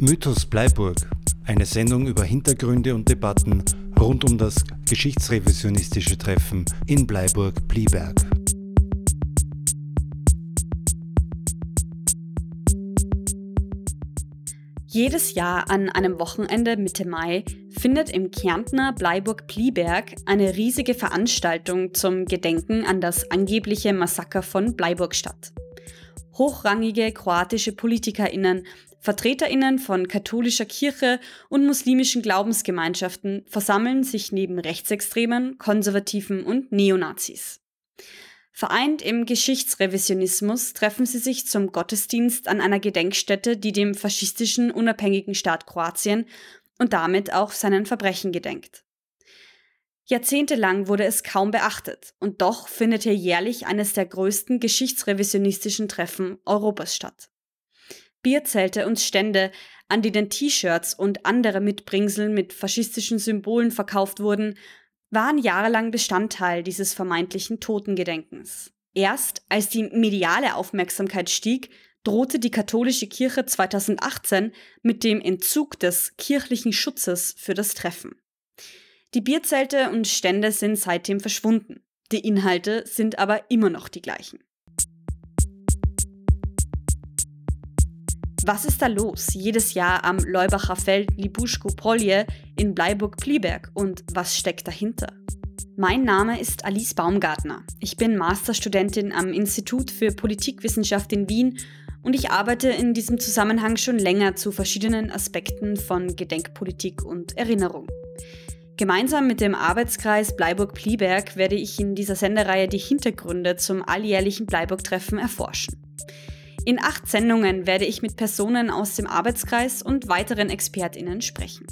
Mythos Bleiburg, eine Sendung über Hintergründe und Debatten rund um das geschichtsrevisionistische Treffen in Bleiburg-Blieberg. Jedes Jahr an einem Wochenende Mitte Mai findet im Kärntner Bleiburg-Blieberg eine riesige Veranstaltung zum Gedenken an das angebliche Massaker von Bleiburg statt. Hochrangige kroatische PolitikerInnen Vertreterinnen von katholischer Kirche und muslimischen Glaubensgemeinschaften versammeln sich neben Rechtsextremen, Konservativen und Neonazis. Vereint im Geschichtsrevisionismus treffen sie sich zum Gottesdienst an einer Gedenkstätte, die dem faschistischen unabhängigen Staat Kroatien und damit auch seinen Verbrechen gedenkt. Jahrzehntelang wurde es kaum beachtet und doch findet hier jährlich eines der größten geschichtsrevisionistischen Treffen Europas statt. Bierzelte und Stände, an denen T-Shirts und andere Mitbringsel mit faschistischen Symbolen verkauft wurden, waren jahrelang Bestandteil dieses vermeintlichen Totengedenkens. Erst als die mediale Aufmerksamkeit stieg, drohte die katholische Kirche 2018 mit dem Entzug des kirchlichen Schutzes für das Treffen. Die Bierzelte und Stände sind seitdem verschwunden. Die Inhalte sind aber immer noch die gleichen. Was ist da los jedes Jahr am Leubacher Feld Libuschko-Polje in Bleiburg-Plieberg und was steckt dahinter? Mein Name ist Alice Baumgartner. Ich bin Masterstudentin am Institut für Politikwissenschaft in Wien und ich arbeite in diesem Zusammenhang schon länger zu verschiedenen Aspekten von Gedenkpolitik und Erinnerung. Gemeinsam mit dem Arbeitskreis Bleiburg-Plieberg werde ich in dieser Sendereihe die Hintergründe zum alljährlichen Bleiburg-Treffen erforschen. In acht Sendungen werde ich mit Personen aus dem Arbeitskreis und weiteren ExpertInnen sprechen.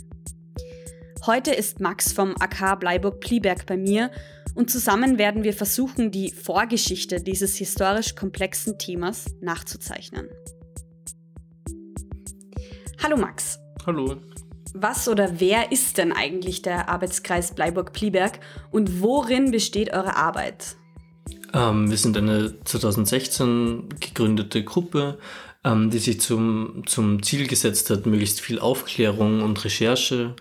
Heute ist Max vom AK Bleiburg-Plieberg bei mir und zusammen werden wir versuchen, die Vorgeschichte dieses historisch komplexen Themas nachzuzeichnen. Hallo Max. Hallo. Was oder wer ist denn eigentlich der Arbeitskreis Bleiburg-Plieberg und worin besteht eure Arbeit? Ähm, wir sind eine 2016 gegründete Gruppe, ähm, die sich zum, zum Ziel gesetzt hat, möglichst viel Aufklärung und Recherche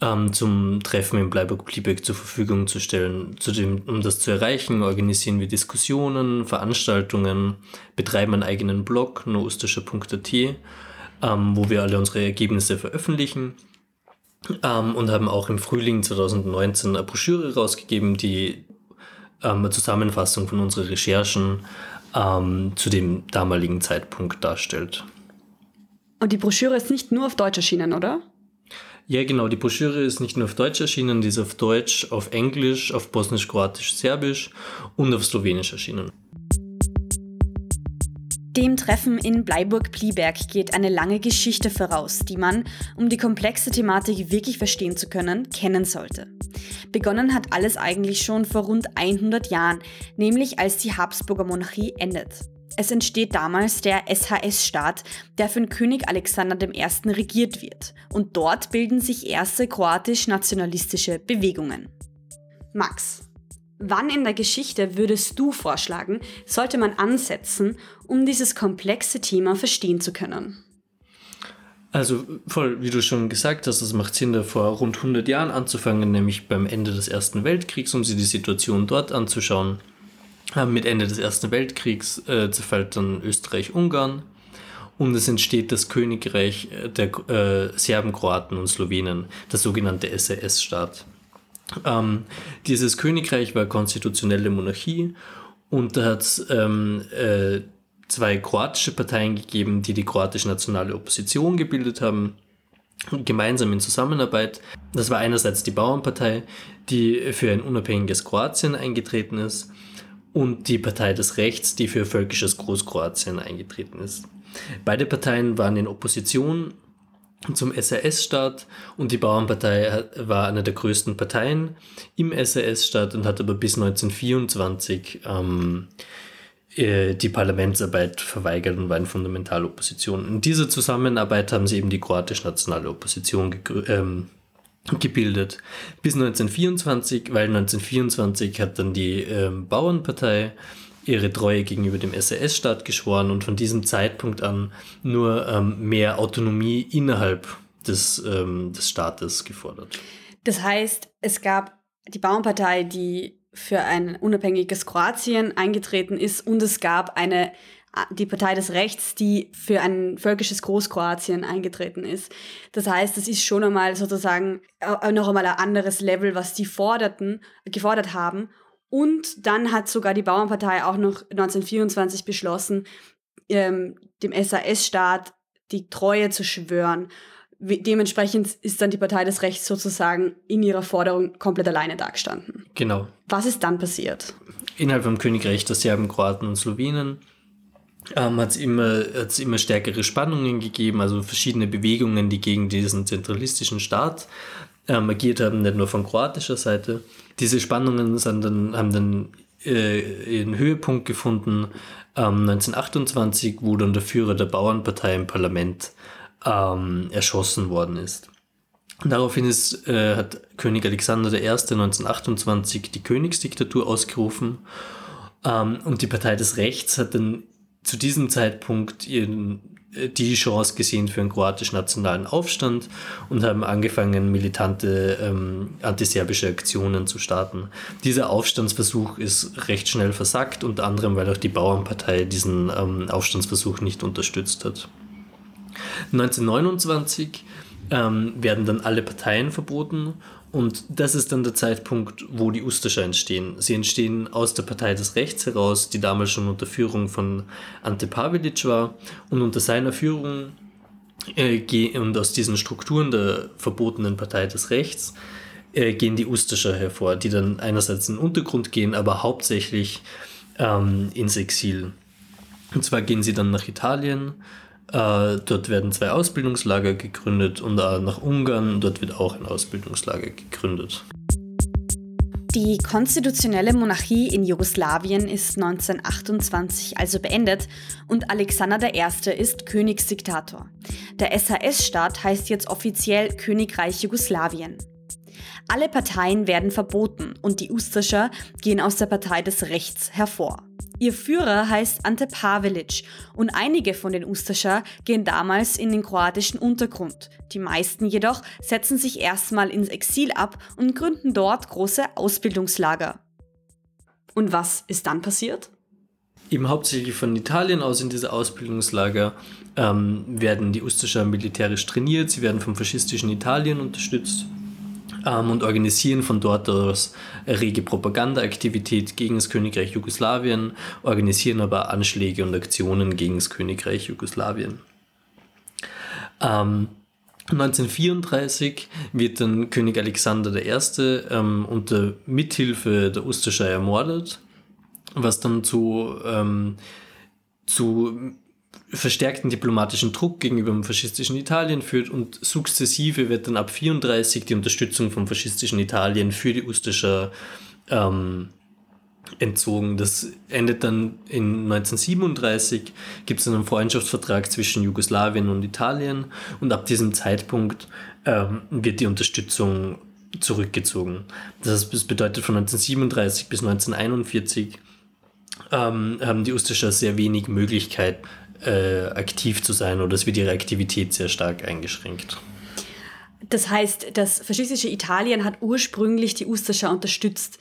ähm, zum Treffen in Bleiburg-Bliebeck zur Verfügung zu stellen. Zudem, um das zu erreichen, organisieren wir Diskussionen, Veranstaltungen, betreiben einen eigenen Blog, noostischer.at, ähm, wo wir alle unsere Ergebnisse veröffentlichen. Ähm, und haben auch im Frühling 2019 eine Broschüre rausgegeben, die ähm, eine Zusammenfassung von unseren Recherchen ähm, zu dem damaligen Zeitpunkt darstellt. Und die Broschüre ist nicht nur auf Deutsch erschienen, oder? Ja, genau. Die Broschüre ist nicht nur auf Deutsch erschienen, die ist auf Deutsch, auf Englisch, auf Bosnisch, Kroatisch, Serbisch und auf Slowenisch erschienen. Dem Treffen in Bleiburg-Plieberg geht eine lange Geschichte voraus, die man, um die komplexe Thematik wirklich verstehen zu können, kennen sollte. Begonnen hat alles eigentlich schon vor rund 100 Jahren, nämlich als die Habsburger Monarchie endet. Es entsteht damals der SHS-Staat, der von König Alexander I. regiert wird. Und dort bilden sich erste kroatisch-nationalistische Bewegungen. Max, Wann in der Geschichte würdest du vorschlagen, sollte man ansetzen, um dieses komplexe Thema verstehen zu können? Also voll, wie du schon gesagt hast, es macht Sinn, da vor rund 100 Jahren anzufangen, nämlich beim Ende des Ersten Weltkriegs, um sich die Situation dort anzuschauen. Äh, mit Ende des Ersten Weltkriegs äh, zerfällt dann Österreich-Ungarn und es entsteht das Königreich der äh, Serben, Kroaten und Slowenen, der sogenannte SRS-Staat. Ähm, dieses Königreich war konstitutionelle Monarchie und da hat es ähm, äh, zwei kroatische Parteien gegeben, die die kroatische nationale Opposition gebildet haben, gemeinsam in Zusammenarbeit. Das war einerseits die Bauernpartei, die für ein unabhängiges Kroatien eingetreten ist und die Partei des Rechts, die für völkisches Großkroatien eingetreten ist. Beide Parteien waren in Opposition zum SRS-Staat und die Bauernpartei war eine der größten Parteien im SRS-Staat und hat aber bis 1924 ähm, äh, die Parlamentsarbeit verweigert und war in fundamentaler Opposition. In dieser Zusammenarbeit haben sie eben die kroatisch-nationale Opposition ähm, gebildet. Bis 1924, weil 1924 hat dann die ähm, Bauernpartei ihre Treue gegenüber dem SAS-Staat geschworen und von diesem Zeitpunkt an nur ähm, mehr Autonomie innerhalb des, ähm, des Staates gefordert. Das heißt, es gab die Bauernpartei, die für ein unabhängiges Kroatien eingetreten ist und es gab eine die Partei des Rechts, die für ein völkisches Großkroatien eingetreten ist. Das heißt, das ist schon einmal sozusagen noch einmal ein anderes Level, was die forderten, gefordert haben. Und dann hat sogar die Bauernpartei auch noch 1924 beschlossen, ähm, dem SAS-Staat die Treue zu schwören. Dementsprechend ist dann die Partei des Rechts sozusagen in ihrer Forderung komplett alleine dagestanden. Genau. Was ist dann passiert? Innerhalb vom Königreich der Serben, Kroaten und Slowenen ähm, hat es immer, immer stärkere Spannungen gegeben, also verschiedene Bewegungen, die gegen diesen zentralistischen Staat ähm, agiert haben, nicht nur von kroatischer Seite. Diese Spannungen sind dann, haben dann äh, ihren Höhepunkt gefunden ähm, 1928, wo dann der Führer der Bauernpartei im Parlament ähm, erschossen worden ist. Daraufhin ist, äh, hat König Alexander I. 1928 die Königsdiktatur ausgerufen ähm, und die Partei des Rechts hat dann zu diesem Zeitpunkt ihren, die Chance gesehen für einen kroatisch-nationalen Aufstand und haben angefangen, militante ähm, antiserbische Aktionen zu starten. Dieser Aufstandsversuch ist recht schnell versackt, unter anderem, weil auch die Bauernpartei diesen ähm, Aufstandsversuch nicht unterstützt hat. 1929 ähm, werden dann alle Parteien verboten und das ist dann der Zeitpunkt, wo die Ustascher entstehen. Sie entstehen aus der Partei des Rechts heraus, die damals schon unter Führung von Ante Pavelic war und unter seiner Führung äh, und aus diesen Strukturen der verbotenen Partei des Rechts äh, gehen die Ustascher hervor, die dann einerseits in den Untergrund gehen, aber hauptsächlich ähm, ins Exil. Und zwar gehen sie dann nach Italien, äh, dort werden zwei Ausbildungslager gegründet und nach Ungarn, dort wird auch ein Ausbildungslager gegründet. Die konstitutionelle Monarchie in Jugoslawien ist 1928 also beendet und Alexander I. ist Königsdiktator. Der SAS-Staat heißt jetzt offiziell Königreich Jugoslawien. Alle Parteien werden verboten und die Ustascher gehen aus der Partei des Rechts hervor. Ihr Führer heißt Ante Pavelic und einige von den Ustascha gehen damals in den kroatischen Untergrund. Die meisten jedoch setzen sich erstmal ins Exil ab und gründen dort große Ausbildungslager. Und was ist dann passiert? Eben hauptsächlich von Italien aus in diese Ausbildungslager ähm, werden die Ustascha militärisch trainiert, sie werden vom faschistischen Italien unterstützt ähm, und organisieren von dort aus rege Propagandaaktivität gegen das Königreich Jugoslawien, organisieren aber Anschläge und Aktionen gegen das Königreich Jugoslawien. Ähm, 1934 wird dann König Alexander I. Ähm, unter Mithilfe der Ustascher ermordet, was dann zu, ähm, zu verstärkten diplomatischen Druck gegenüber dem faschistischen Italien führt und sukzessive wird dann ab 34 die Unterstützung vom faschistischen Italien für die Ustascher ähm, entzogen. Das endet dann in 1937, gibt es einen Freundschaftsvertrag zwischen Jugoslawien und Italien und ab diesem Zeitpunkt ähm, wird die Unterstützung zurückgezogen. Das, bedeutet von 1937 bis 1941 ähm, haben die Ustascher sehr wenig Möglichkeit, äh, aktiv zu sein oder es wird ihre Aktivität sehr stark eingeschränkt. Das heißt, das faschistische Italien hat ursprünglich die Ustascher unterstützt.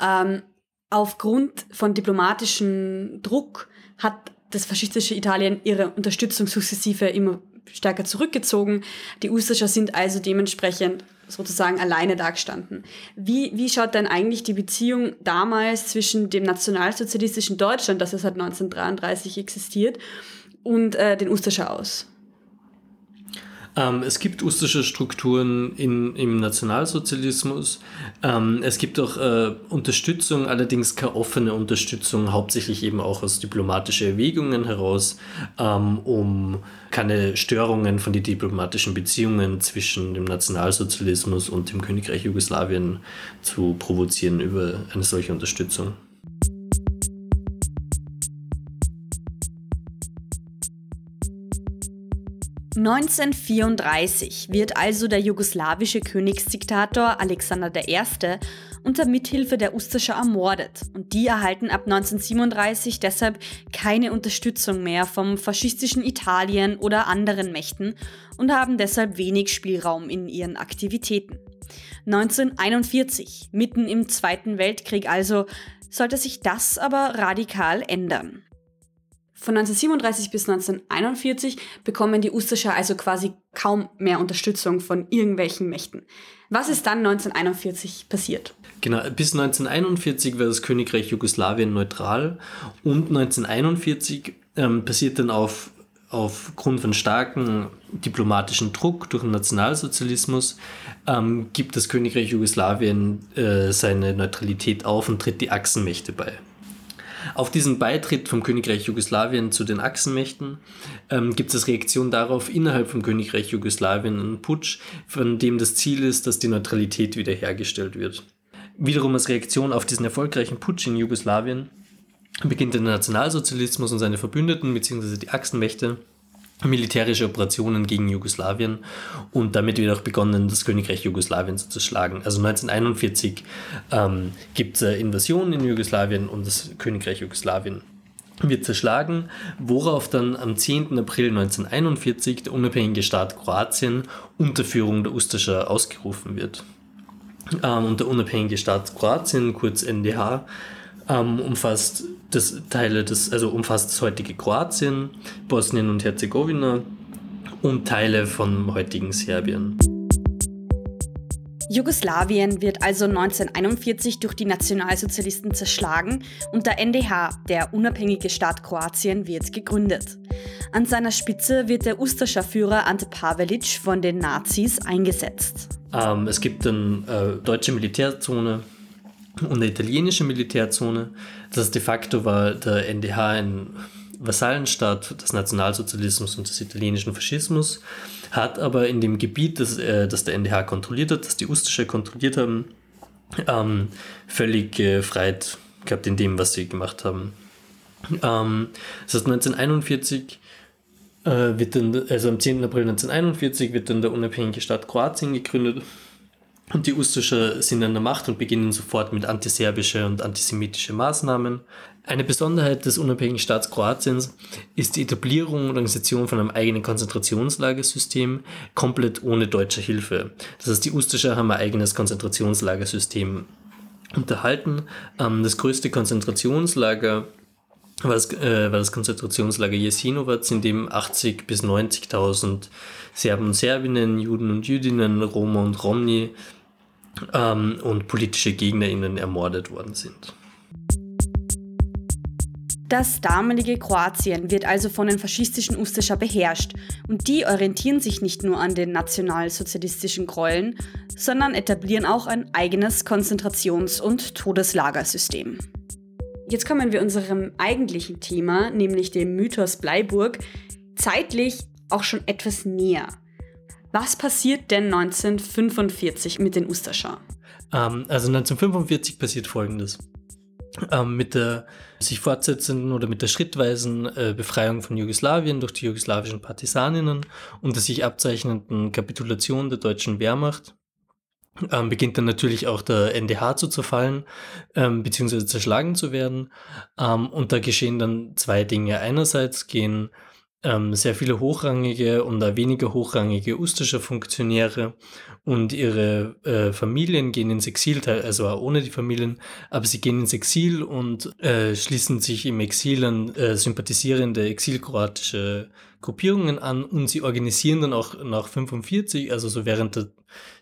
Ähm, aufgrund von diplomatischem Druck hat das faschistische Italien ihre Unterstützung sukzessive immer stärker zurückgezogen. Die Ustascher sind also dementsprechend sozusagen alleine dagestanden. Wie, wie schaut denn eigentlich die Beziehung damals zwischen dem nationalsozialistischen Deutschland, das ja seit 1933 existiert, und äh, den Ustascher aus? Ähm, es gibt ustische Strukturen in, im Nationalsozialismus. Ähm, es gibt auch äh, Unterstützung, allerdings keine offene Unterstützung, hauptsächlich eben auch aus diplomatischen Erwägungen heraus, ähm, um keine Störungen von den diplomatischen Beziehungen zwischen dem Nationalsozialismus und dem Königreich Jugoslawien zu provozieren über eine solche Unterstützung. 1934 wird also der jugoslawische Königsdiktator Alexander I. unter Mithilfe der Ustascher ermordet und die erhalten ab 1937 deshalb keine Unterstützung mehr vom faschistischen Italien oder anderen Mächten und haben deshalb wenig Spielraum in ihren Aktivitäten. 1941, mitten im Zweiten Weltkrieg also, sollte sich das aber radikal ändern. Von 1937 bis 1941 bekommen die Ustascher also quasi kaum mehr Unterstützung von irgendwelchen Mächten. Was ist dann 1941 passiert? Genau, bis 1941 war das Königreich Jugoslawien neutral und 1941 ähm, passiert dann auf, aufgrund von starkem diplomatischen Druck durch den Nationalsozialismus, ähm, gibt das Königreich Jugoslawien äh, seine Neutralität auf und tritt die Achsenmächte bei. Auf diesen Beitritt vom Königreich Jugoslawien zu den Achsenmächten ähm, gibt es Reaktion darauf innerhalb vom Königreich Jugoslawien einen Putsch, von dem das Ziel ist, dass die Neutralität wiederhergestellt wird. Wiederum als Reaktion auf diesen erfolgreichen Putsch in Jugoslawien beginnt der Nationalsozialismus und seine Verbündeten bzw. die Achsenmächte militärische Operationen gegen Jugoslawien und damit wird auch begonnen, das Königreich Jugoslawien zu zerschlagen. Also 1941 ähm, gibt es eine Invasion in Jugoslawien und das Königreich Jugoslawien wird zerschlagen, worauf dann am 10. April 1941 der unabhängige Staat Kroatien unter Führung der Ustascher ausgerufen wird. Ähm, und der unabhängige Staat Kroatien, kurz NDH, ähm, umfasst das Teile des, also umfasst das heutige Kroatien, Bosnien und Herzegowina und Teile vom heutigen Serbien. Jugoslawien wird also 1941 durch die Nationalsozialisten zerschlagen und der NDH, der unabhängige Staat Kroatien, wird gegründet. An seiner Spitze wird der Ustascher Führer Ante Pavelic von den Nazis eingesetzt. Ähm, es gibt eine äh, deutsche Militärzone, und eine italienische Militärzone. Das de facto war der NDH ein Vasallenstaat des Nationalsozialismus und des italienischen Faschismus, hat aber in dem Gebiet, das, äh, das der NDH kontrolliert hat, das die Ustische kontrolliert haben, ähm, völlig äh, Freiheit gehabt in dem, was sie gemacht haben. Ähm, das heißt, 1941 äh, wird dann, also am 10. April 1941 wird dann der unabhängige Staat Kroatien gegründet und die Ustascher sind an der Macht und beginnen sofort mit antiserbische und antisemitische Maßnahmen. Eine Besonderheit des unabhängigen Staats Kroatiens ist die Etablierung und Organisation von einem eigenen Konzentrationslagersystem, komplett ohne deutsche Hilfe. Das heißt, die Ustascher haben ein eigenes Konzentrationslagersystem unterhalten. Ähm, das größte Konzentrationslager war das, äh, war das Konzentrationslager Jesinovac, in dem 80.000 bis 90.000 Serben und Serbinnen, Juden und Jüdinnen, Roma und Romni ähm, und politische GegnerInnen ermordet worden sind. Das damalige Kroatien wird also von den faschistischen Ustascher beherrscht und die orientieren sich nicht nur an den nationalsozialistischen Gräueln, sondern etablieren auch ein eigenes Konzentrations- und Todeslagersystem. Jetzt kommen wir unserem eigentlichen Thema, nämlich dem Mythos Bleiburg, zeitlich auch schon etwas näher. Was passiert denn 1945 mit den Ustascher? Ähm, also 1945 passiert Folgendes. Ähm, mit der sich fortsetzenden oder mit der schrittweisen äh, Befreiung von Jugoslawien durch die jugoslawischen Partisaninnen und der sich abzeichnenden Kapitulation der deutschen Wehrmacht ähm, beginnt dann natürlich auch der NDH zu zerfallen, ähm, beziehungsweise zerschlagen zu werden. Ähm, und da geschehen dann zwei Dinge. Einerseits gehen ähm, sehr viele hochrangige und auch weniger hochrangige ustische Funktionäre und ihre äh, Familien gehen ins Exil, also auch ohne die Familien, aber sie gehen ins Exil und äh, schließen sich im Exil an äh, sympathisierende exilkroatische Gruppierungen an und sie organisieren dann auch nach 45, also so während der,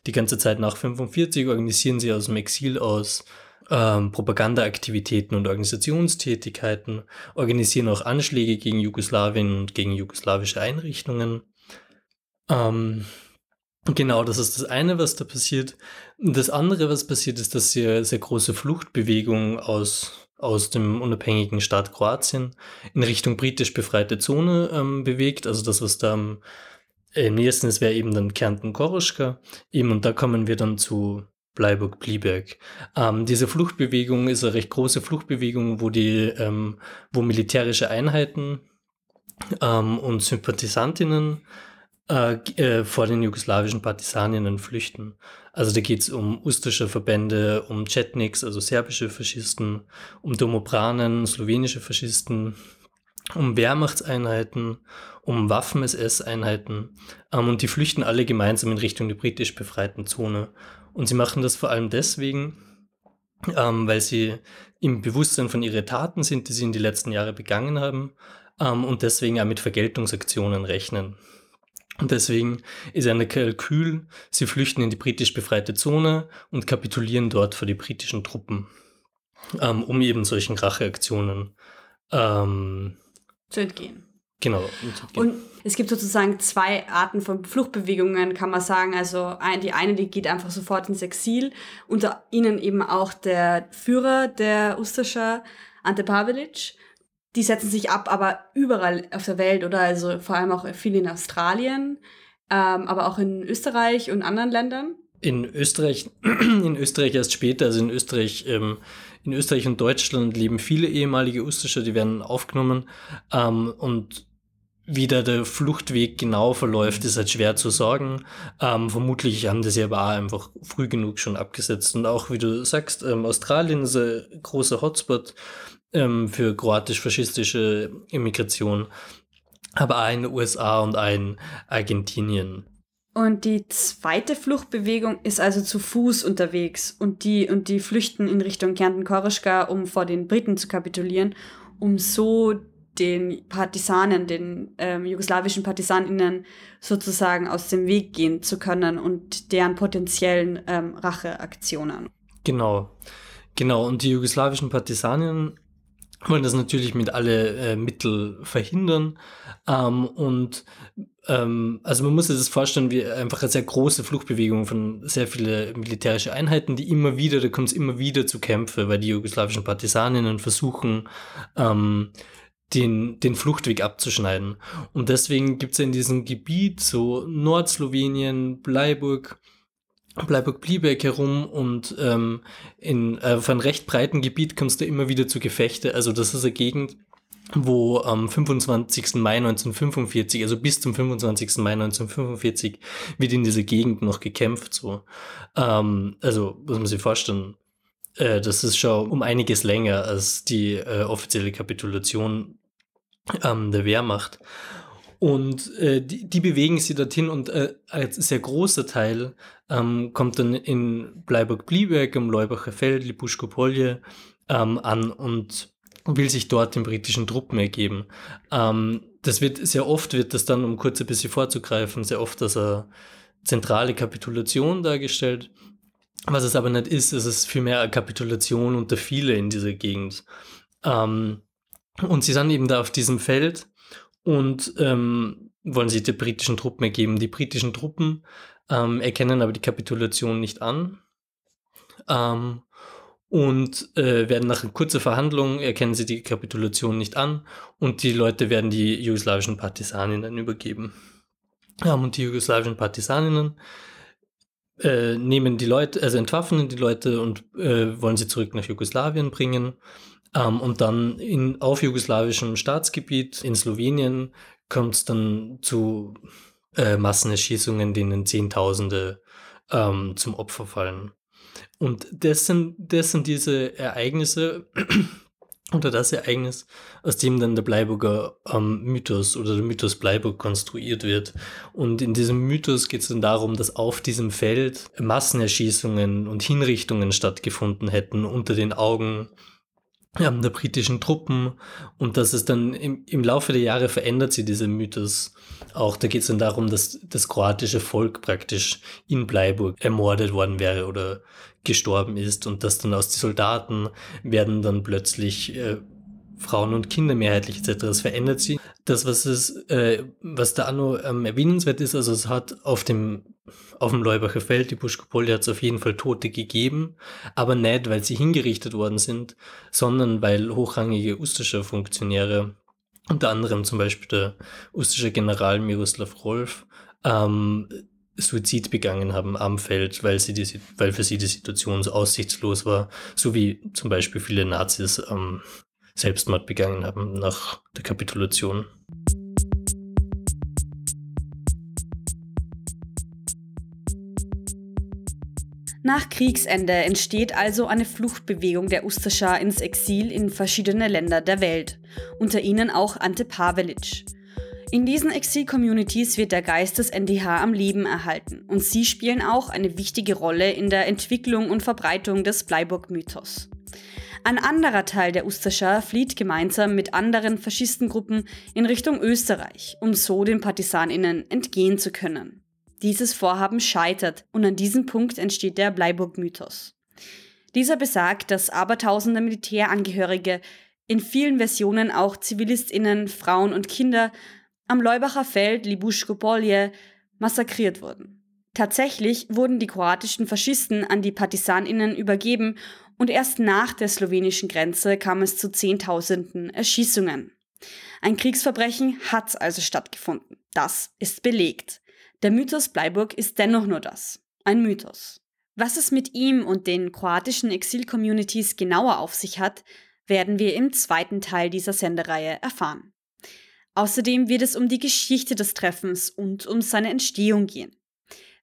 die ganze Zeit nach 45 organisieren sie aus dem Exil aus ähm, Propagandaaktivitäten und Organisationstätigkeiten, organisieren auch Anschläge gegen Jugoslawien und gegen jugoslawische Einrichtungen. Ähm, genau, das ist das eine, was da passiert. Das andere, was passiert, ist, dass sie sehr große Fluchtbewegung aus, aus dem unabhängigen Staat Kroatien in Richtung britisch befreite Zone ähm, bewegt. Also das, was da am nächsten ist, wäre eben dann Kärnten-Koroschka. Eben, und da kommen wir dann zu Bleiburg-Blieberg. Ähm, diese Fluchtbewegung ist eine recht große Fluchtbewegung, wo die, ähm, wo militärische Einheiten ähm, und Sympathisantinnen äh, äh, vor den jugoslawischen Partisaninnen flüchten. Also da geht es um ustische Verbände, um Chetniks, also serbische Faschisten, um Domobranen, slowenische Faschisten, um Wehrmachtseinheiten, um Waffen-SS-Einheiten ähm, und die flüchten alle gemeinsam in Richtung der britisch befreiten Zone. Und sie machen das vor allem deswegen, ähm, weil sie im Bewusstsein von ihren Taten sind, die sie in die letzten Jahre begangen haben ähm, und deswegen auch mit Vergeltungsaktionen rechnen. Und deswegen ist eine Kalkül, sie flüchten in die britisch befreite Zone und kapitulieren dort vor die britischen Truppen, ähm, um eben solchen Racheaktionen ähm, zu entgehen. Genau. Und es gibt sozusagen zwei Arten von Fluchtbewegungen, kann man sagen. Also die eine, die geht einfach sofort ins Exil. Unter ihnen eben auch der Führer der Ustascha, Ante Pavelic. Die setzen sich ab, aber überall auf der Welt, oder? Also vor allem auch viel in Australien, ähm, aber auch in Österreich und anderen Ländern. In Österreich, in Österreich erst später, also in Österreich ähm, in Österreich und Deutschland leben viele ehemalige Ustischer, die werden aufgenommen. Ähm, und wie da der Fluchtweg genau verläuft, ist halt schwer zu sagen. Ähm, vermutlich haben das ja aber auch einfach früh genug schon abgesetzt. Und auch, wie du sagst, ähm, Australien ist ein großer Hotspot ähm, für kroatisch-faschistische Immigration. Aber auch in den USA und auch in Argentinien. Und die zweite Fluchtbewegung ist also zu Fuß unterwegs und die, und die flüchten in Richtung Kärnten-Korischka, um vor den Briten zu kapitulieren, um so den Partisanen, den ähm, jugoslawischen Partisaninnen sozusagen aus dem Weg gehen zu können und deren potenziellen ähm, Racheaktionen. Genau, genau. Und die jugoslawischen Partisaninnen wollen das natürlich mit alle äh, Mittel verhindern. Ähm, und ähm, also man muss sich das vorstellen wie einfach eine sehr große Fluchtbewegung von sehr vielen militärischen Einheiten, die immer wieder, da kommt es immer wieder zu Kämpfen, weil die jugoslawischen Partisaninnen versuchen, ähm, den, den Fluchtweg abzuschneiden. Und deswegen gibt es in diesem Gebiet, so Nordslowenien, Bleiburg, Bleiburg-Bliebeck herum und ähm, in, äh, auf einem recht breiten Gebiet kommst du immer wieder zu Gefechte. Also das ist eine Gegend, wo am 25. Mai 1945, also bis zum 25. Mai 1945, wird in dieser Gegend noch gekämpft. So. Ähm, also muss man sich vorstellen, äh, das ist schon um einiges länger als die äh, offizielle Kapitulation ähm, der Wehrmacht. Und äh, die, die, bewegen sich dorthin und äh, ein sehr großer Teil ähm, kommt dann in Bleiburg-Blieberg, am Leubacher Feld, Lipuschko-Polje ähm, an und will sich dort den britischen Truppen ergeben. Ähm, das wird sehr oft, wird das dann, um kurz ein bisschen vorzugreifen, sehr oft als eine zentrale Kapitulation dargestellt. Was es aber nicht ist, ist es vielmehr eine Kapitulation unter viele in dieser Gegend. Ähm, und sie sind eben da auf diesem Feld und ähm, wollen sich die britischen Truppen ergeben. Die britischen Truppen ähm, erkennen aber die Kapitulation nicht an ähm, und äh, werden nach kurzer Verhandlung erkennen sie die Kapitulation nicht an und die Leute werden die jugoslawischen Partisaninnen übergeben. Ähm, und die jugoslawischen Partisaninnen äh, nehmen die Leute, also entwaffnen die Leute und äh, wollen sie zurück nach Jugoslawien bringen. Ähm, und dann in, auf jugoslawischem Staatsgebiet in Slowenien kommt es dann zu äh, Massenerschießungen, denen Zehntausende ähm, zum Opfer fallen. Und das sind, das sind diese Ereignisse oder das Ereignis, aus dem dann der Bleiburger ähm, Mythos oder der Mythos Bleiburg konstruiert wird. Und in diesem Mythos geht es dann darum, dass auf diesem Feld Massenerschießungen und Hinrichtungen stattgefunden hätten unter den Augen der britischen Truppen und dass es dann im, im Laufe der Jahre verändert sich dieser Mythos auch. Da geht es dann darum, dass das kroatische Volk praktisch in Bleiburg ermordet worden wäre oder gestorben ist und dass dann aus den Soldaten werden dann plötzlich äh, Frauen und Kinder mehrheitlich etc. Das verändert sich. Das, was es, äh, was da Anno ähm, erwähnenswert ist, also es hat auf dem, auf dem Leubacher Feld, die Buschkopolde hat es auf jeden Fall Tote gegeben, aber nicht, weil sie hingerichtet worden sind, sondern weil hochrangige ustische Funktionäre, unter anderem zum Beispiel der ustische General Miroslav Rolf, ähm, Suizid begangen haben am Feld, weil, sie die, weil für sie die Situation so aussichtslos war, so wie zum Beispiel viele Nazis ähm, Selbstmord begangen haben nach der Kapitulation. Nach Kriegsende entsteht also eine Fluchtbewegung der Ustascha ins Exil in verschiedene Länder der Welt, unter ihnen auch Ante Pavelic. In diesen Exil-Communities wird der Geist des NDH am Leben erhalten und sie spielen auch eine wichtige Rolle in der Entwicklung und Verbreitung des Bleiburg-Mythos. Ein anderer Teil der Ustascha flieht gemeinsam mit anderen Faschistengruppen in Richtung Österreich, um so den PartisanInnen entgehen zu können. Dieses Vorhaben scheitert und an diesem Punkt entsteht der Bleiburg-Mythos. Dieser besagt, dass abertausende Militärangehörige, in vielen Versionen auch ZivilistInnen, Frauen und Kinder, am Leubacher Feld Libuschko-Polje massakriert wurden. Tatsächlich wurden die kroatischen Faschisten an die PartisanInnen übergeben und erst nach der slowenischen Grenze kam es zu Zehntausenden Erschießungen. Ein Kriegsverbrechen hat also stattgefunden. Das ist belegt. Der Mythos Bleiburg ist dennoch nur das, ein Mythos. Was es mit ihm und den kroatischen Exil-Communities genauer auf sich hat, werden wir im zweiten Teil dieser Sendereihe erfahren. Außerdem wird es um die Geschichte des Treffens und um seine Entstehung gehen.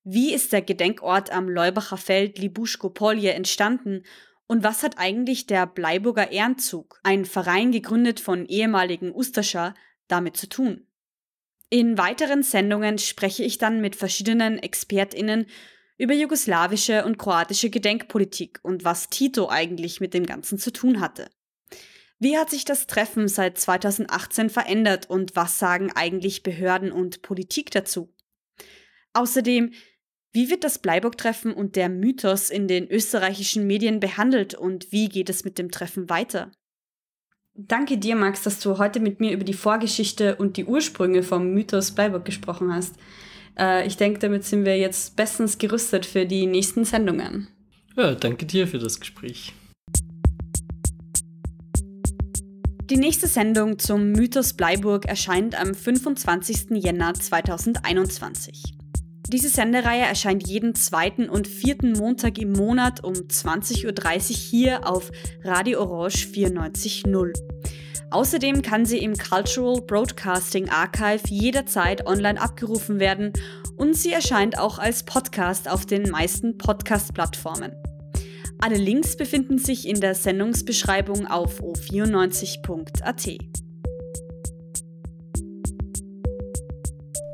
Wie ist der Gedenkort am Leubacher Feld Libuschko-Polje entstanden und was hat eigentlich der Bleiburger Ehrenzug, ein Verein gegründet von ehemaligen Ustascher, damit zu tun? In weiteren Sendungen spreche ich dann mit verschiedenen ExpertInnen über jugoslawische und kroatische Gedenkpolitik und was Tito eigentlich mit dem Ganzen zu tun hatte. Wie hat sich das Treffen seit 2018 verändert und was sagen eigentlich Behörden und Politik dazu? Außerdem, wie wird das Bleiburg-Treffen und der Mythos in den österreichischen Medien behandelt und wie geht es mit dem Treffen weiter? Danke dir, Max, dass du heute mit mir über die Vorgeschichte und die Ursprünge vom Mythos Bleiburg gesprochen hast. Äh, ich denke, damit sind wir jetzt bestens gerüstet für die nächsten Sendungen. Ja, danke dir für das Gespräch. Die nächste Sendung zum Mythos Bleiburg erscheint am 25. Jänner 2021. Diese Sendereihe erscheint jeden zweiten und vierten Montag im Monat um 20.30 Uhr hier auf Radio Orange 94.0. Außerdem kann sie im Cultural Broadcasting Archive jederzeit online abgerufen werden und sie erscheint auch als Podcast auf den meisten Podcast-Plattformen. Alle Links befinden sich in der Sendungsbeschreibung auf o94.at.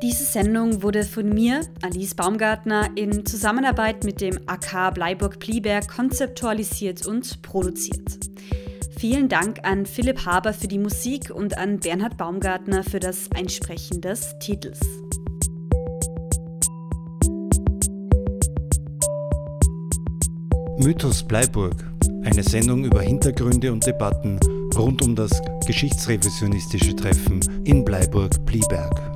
Diese Sendung wurde von mir, Alice Baumgartner, in Zusammenarbeit mit dem AK Bleiburg-Pliberg konzeptualisiert und produziert. Vielen Dank an Philipp Haber für die Musik und an Bernhard Baumgartner für das Einsprechen des Titels. Mythos Bleiburg, eine Sendung über Hintergründe und Debatten rund um das geschichtsrevisionistische Treffen in Bleiburg-Pliberg.